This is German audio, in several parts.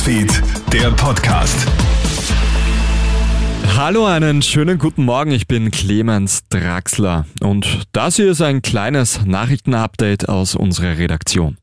Newsfeed, der Podcast. Hallo, einen schönen guten Morgen. Ich bin Clemens Draxler und das hier ist ein kleines Nachrichtenupdate aus unserer Redaktion.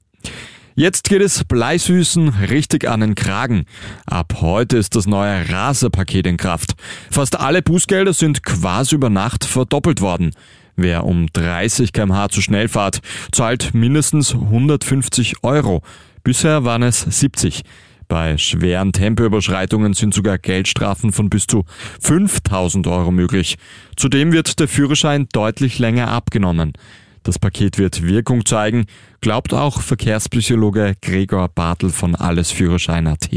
Jetzt geht es Bleisüßen richtig an den Kragen. Ab heute ist das neue Raserpaket in Kraft. Fast alle Bußgelder sind quasi über Nacht verdoppelt worden. Wer um 30 kmh zu schnell fährt, zahlt mindestens 150 Euro. Bisher waren es 70. Bei schweren Tempoüberschreitungen sind sogar Geldstrafen von bis zu 5000 Euro möglich. Zudem wird der Führerschein deutlich länger abgenommen. Das Paket wird Wirkung zeigen, glaubt auch Verkehrspsychologe Gregor Bartel von Allesführerschein.at.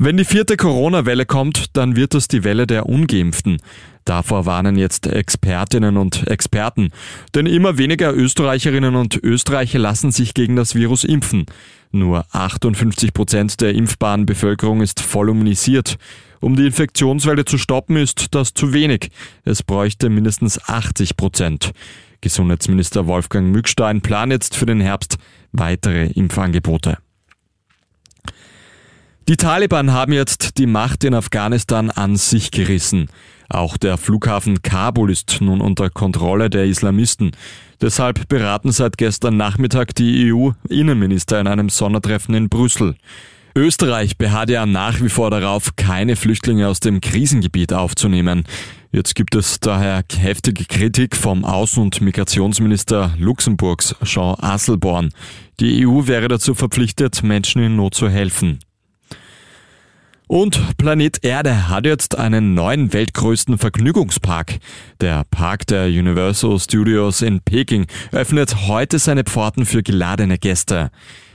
Wenn die vierte Corona-Welle kommt, dann wird es die Welle der Ungeimpften. Davor warnen jetzt Expertinnen und Experten. Denn immer weniger Österreicherinnen und Österreicher lassen sich gegen das Virus impfen. Nur 58 Prozent der impfbaren Bevölkerung ist voll. Um die Infektionswelle zu stoppen, ist das zu wenig. Es bräuchte mindestens 80 Prozent. Gesundheitsminister Wolfgang Mückstein plant jetzt für den Herbst weitere Impfangebote. Die Taliban haben jetzt die Macht in Afghanistan an sich gerissen. Auch der Flughafen Kabul ist nun unter Kontrolle der Islamisten. Deshalb beraten seit gestern Nachmittag die EU-Innenminister in einem Sondertreffen in Brüssel. Österreich beharrt ja nach wie vor darauf, keine Flüchtlinge aus dem Krisengebiet aufzunehmen. Jetzt gibt es daher heftige Kritik vom Außen- und Migrationsminister Luxemburgs, Jean Asselborn. Die EU wäre dazu verpflichtet, Menschen in Not zu helfen. Und Planet Erde hat jetzt einen neuen weltgrößten Vergnügungspark. Der Park der Universal Studios in Peking öffnet heute seine Pforten für geladene Gäste.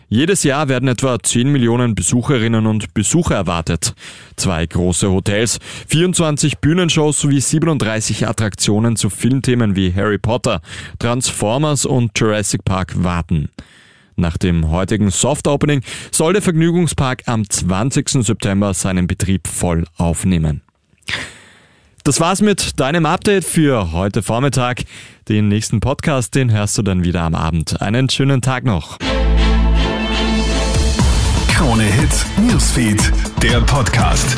Jedes Jahr werden etwa 10 Millionen Besucherinnen und Besucher erwartet. Zwei große Hotels, 24 Bühnenshows sowie 37 Attraktionen zu Filmthemen wie Harry Potter, Transformers und Jurassic Park warten. Nach dem heutigen Soft Opening soll der Vergnügungspark am 20. September seinen Betrieb voll aufnehmen. Das war's mit deinem Update für heute Vormittag. Den nächsten Podcast, den hörst du dann wieder am Abend. Einen schönen Tag noch. Krone Hits, Newsfeed, der Podcast.